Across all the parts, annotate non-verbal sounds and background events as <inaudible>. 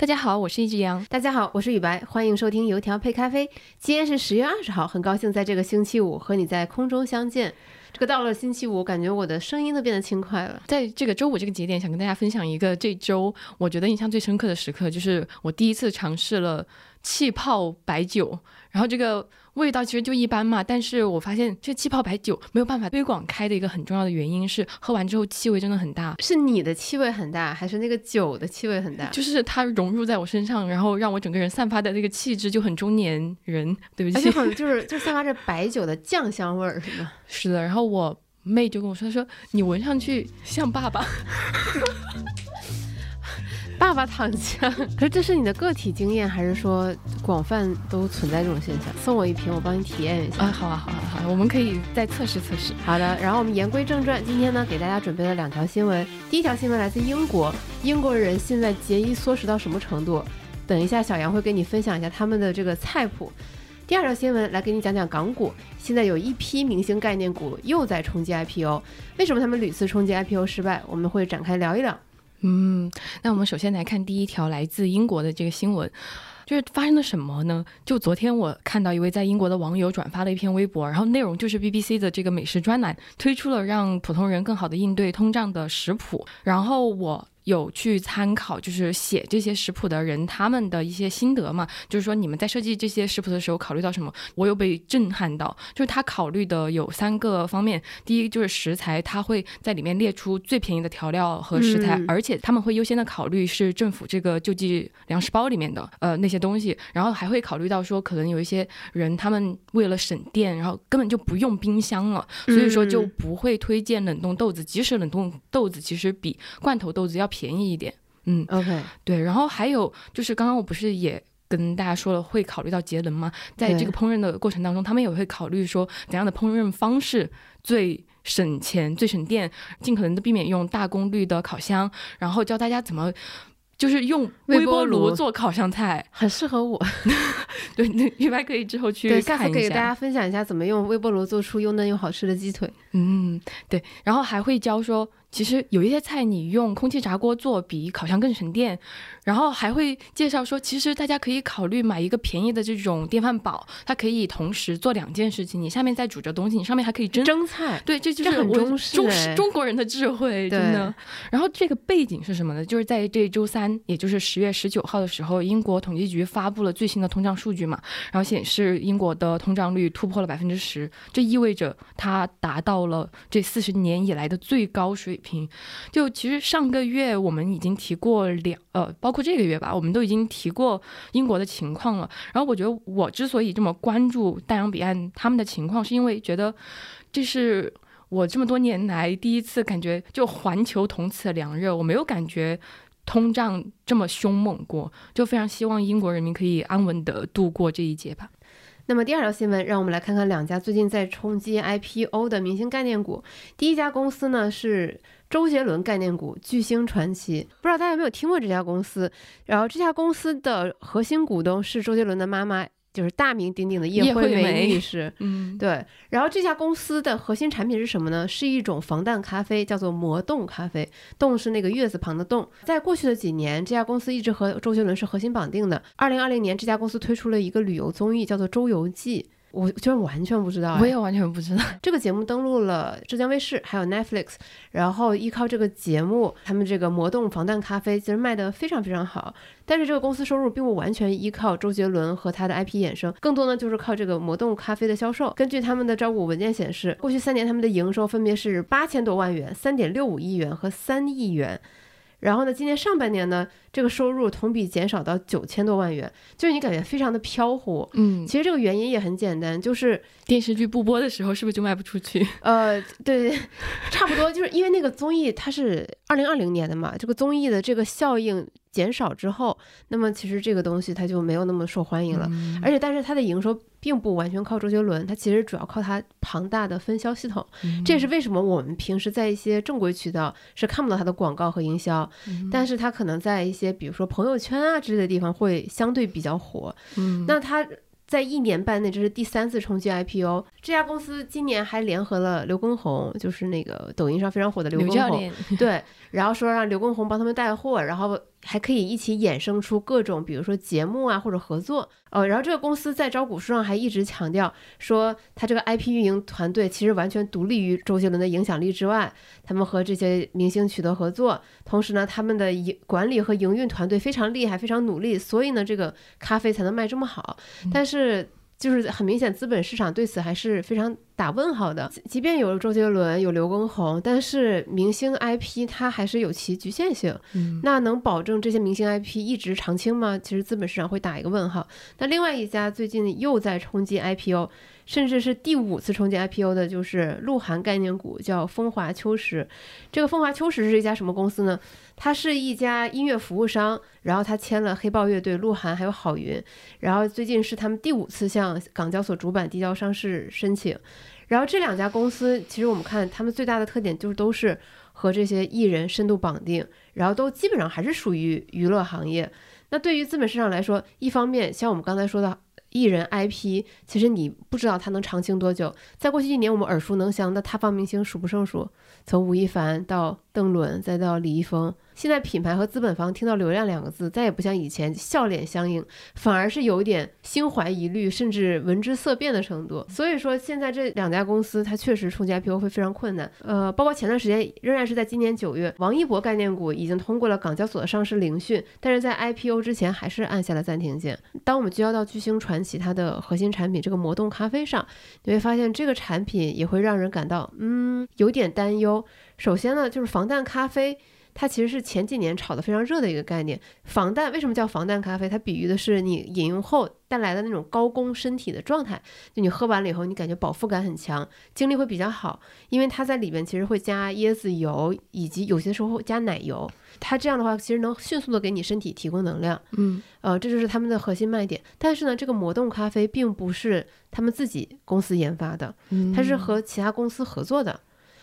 大家好，我是一只羊。大家好，我是雨白，欢迎收听油条配咖啡。今天是十月二十号，很高兴在这个星期五和你在空中相见。这个到了星期五，感觉我的声音都变得轻快了。在这个周五这个节点，想跟大家分享一个这周我觉得印象最深刻的时刻，就是我第一次尝试了气泡白酒，然后这个。味道其实就一般嘛，但是我发现这气泡白酒没有办法推广开的一个很重要的原因是，喝完之后气味真的很大。是你的气味很大，还是那个酒的气味很大？就是它融入在我身上，然后让我整个人散发的那个气质就很中年人。对不起，而且很就是就散发着白酒的酱香味儿，是吗？是的。然后我妹就跟我说，她说你闻上去像爸爸。<laughs> 爸爸躺枪，可是这是你的个体经验，还是说广泛都存在这种现象？送我一瓶，我帮你体验一下。啊，好啊，好啊，好啊，我们可以再测试测试。好的，然后我们言归正传，今天呢给大家准备了两条新闻。第一条新闻来自英国，英国人现在节衣缩食到什么程度？等一下小杨会跟你分享一下他们的这个菜谱。第二条新闻来给你讲讲港股，现在有一批明星概念股又在冲击 IPO，为什么他们屡次冲击 IPO 失败？我们会展开聊一聊。嗯，那我们首先来看第一条来自英国的这个新闻，就是发生了什么呢？就昨天我看到一位在英国的网友转发了一篇微博，然后内容就是 BBC 的这个美食专栏推出了让普通人更好的应对通胀的食谱，然后我。有去参考，就是写这些食谱的人他们的一些心得嘛，就是说你们在设计这些食谱的时候考虑到什么？我有被震撼到，就是他考虑的有三个方面，第一就是食材，他会在里面列出最便宜的调料和食材，而且他们会优先的考虑是政府这个救济粮食包里面的呃那些东西，然后还会考虑到说可能有一些人他们为了省电，然后根本就不用冰箱了，所以说就不会推荐冷冻豆子，即使冷冻豆子其实比罐头豆子要便。便宜一点，嗯，OK，对，然后还有就是刚刚我不是也跟大家说了，会考虑到节能吗？在这个烹饪的过程当中，他们也会考虑说怎样的烹饪方式最省钱、最省电，尽可能的避免用大功率的烤箱，然后教大家怎么。就是用微波炉做烤香菜，很适合我。<laughs> 对，那玉白可以之后去对，下次可以给大家分享一下怎么用微波炉做出又嫩又好吃的鸡腿。嗯，对，然后还会教说，其实有一些菜你用空气炸锅做比烤箱更省电。然后还会介绍说，其实大家可以考虑买一个便宜的这种电饭煲，它可以同时做两件事情。你下面在煮着东西，你上面还可以蒸蒸菜。对，这就是很中式中国人的智慧，真的。然后这个背景是什么呢？就是在这周三，也就是十月十九号的时候，英国统计局发布了最新的通胀数据嘛，然后显示英国的通胀率突破了百分之十，这意味着它达到了这四十年以来的最高水平。就其实上个月我们已经提过两呃，包括。这个月吧，我们都已经提过英国的情况了。然后我觉得我之所以这么关注大洋彼岸他们的情况，是因为觉得这是我这么多年来第一次感觉就环球同此凉热，我没有感觉通胀这么凶猛过。就非常希望英国人民可以安稳的度过这一劫吧。那么第二条新闻，让我们来看看两家最近在冲击 IPO 的明星概念股。第一家公司呢是。周杰伦概念股巨星传奇，不知道大家有没有听过这家公司？然后这家公司的核心股东是周杰伦的妈妈，就是大名鼎鼎的叶惠美女 <laughs> 士。嗯，对。然后这家公司的核心产品是什么呢？是一种防弹咖啡，叫做魔动咖啡。动是那个月字旁的动。在过去的几年，这家公司一直和周杰伦是核心绑定的。二零二零年，这家公司推出了一个旅游综艺，叫做《周游记》。我居然完全不知道，我也完全不知道。<laughs> 这个节目登录了浙江卫视，还有 Netflix，然后依靠这个节目，他们这个魔动防弹咖啡其实卖的非常非常好。但是这个公司收入并不完全依靠周杰伦和他的 IP 衍生，更多呢就是靠这个魔动咖啡的销售。根据他们的招股文件显示，过去三年他们的营收分别是八千多万元、三点六五亿元和三亿元。然后呢，今年上半年呢，这个收入同比减少到九千多万元，就是你感觉非常的飘忽。嗯，其实这个原因也很简单，就是电视剧不播的时候是不是就卖不出去？<laughs> 呃，对，差不多，就是因为那个综艺它是二零二零年的嘛，这个综艺的这个效应。减少之后，那么其实这个东西它就没有那么受欢迎了，而且但是它的营收并不完全靠周杰伦，他其实主要靠他庞大的分销系统。这也是为什么我们平时在一些正规渠道是看不到他的广告和营销，但是他可能在一些比如说朋友圈啊之类的地方会相对比较火。那他。在一年半内，这是第三次冲击 IPO。这家公司今年还联合了刘畊宏，就是那个抖音上非常火的刘畊宏，对，然后说让刘畊宏帮他们带货，然后还可以一起衍生出各种，比如说节目啊或者合作。呃，然后这个公司在招股书上还一直强调说，他这个 IP 运营团队其实完全独立于周杰伦的影响力之外，他们和这些明星取得合作，同时呢，他们的营管理和营运团队非常厉害，非常努力，所以呢，这个咖啡才能卖这么好。但是。就是很明显，资本市场对此还是非常打问号的。即便有了周杰伦、有刘畊宏，但是明星 IP 它还是有其局限性。嗯，那能保证这些明星 IP 一直长青吗？其实资本市场会打一个问号。那另外一家最近又在冲击 IPO。甚至是第五次冲击 IPO 的，就是鹿晗概念股，叫风华秋实。这个风华秋实是一家什么公司呢？它是一家音乐服务商，然后它签了黑豹乐队、鹿晗还有郝云，然后最近是他们第五次向港交所主板递交上市申请。然后这两家公司，其实我们看他们最大的特点就是都是和这些艺人深度绑定，然后都基本上还是属于娱乐行业。那对于资本市场来说，一方面像我们刚才说的。艺人 IP，其实你不知道他能长青多久。在过去一年，我们耳熟能详的塌方明星数不胜数，从吴亦凡到邓伦，再到李易峰。现在品牌和资本方听到流量两个字，再也不像以前笑脸相迎，反而是有一点心怀疑虑，甚至闻之色变的程度。所以说，现在这两家公司它确实冲击 IPO 会非常困难。呃，包括前段时间，仍然是在今年九月，王一博概念股已经通过了港交所的上市聆讯，但是在 IPO 之前还是按下了暂停键。当我们聚焦到巨星传奇它的核心产品这个魔动咖啡上，你会发现这个产品也会让人感到嗯有点担忧。首先呢，就是防弹咖啡。它其实是前几年炒得非常热的一个概念，防弹为什么叫防弹咖啡？它比喻的是你饮用后带来的那种高供身体的状态，就你喝完了以后，你感觉饱腹感很强，精力会比较好，因为它在里面其实会加椰子油，以及有些时候会加奶油，它这样的话其实能迅速的给你身体提供能量，嗯，呃，这就是他们的核心卖点。但是呢，这个魔动咖啡并不是他们自己公司研发的，它是和其他公司合作的。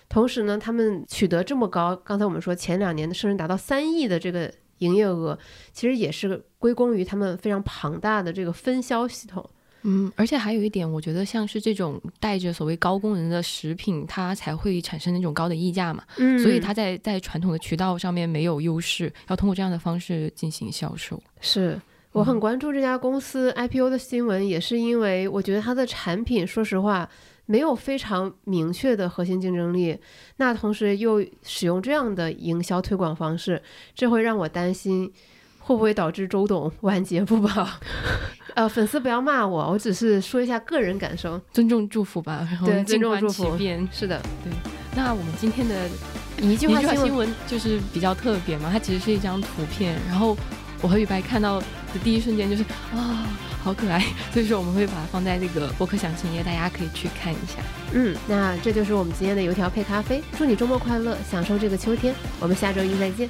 同时呢，他们取得这么高，刚才我们说前两年的甚至达到三亿的这个营业额，其实也是归功于他们非常庞大的这个分销系统。嗯，而且还有一点，我觉得像是这种带着所谓高功能的食品，它才会产生那种高的溢价嘛。嗯，所以它在在传统的渠道上面没有优势，要通过这样的方式进行销售。是我很关注这家公司 IPO 的新闻，也是因为我觉得它的产品，说实话。没有非常明确的核心竞争力，那同时又使用这样的营销推广方式，这会让我担心，会不会导致周董 <laughs> 晚节不保？<laughs> 呃，粉丝不要骂我，我只是说一下个人感受，尊重祝福吧。然后，尊重祝福。是的，对。那我们今天的一句话新闻就是比较特别嘛，它其实是一张图片，然后我和雨白看到的第一瞬间就是啊。好可爱，所以说我们会把它放在这个博客详情页，大家可以去看一下。嗯，那这就是我们今天的油条配咖啡。祝你周末快乐，享受这个秋天。我们下周一再见。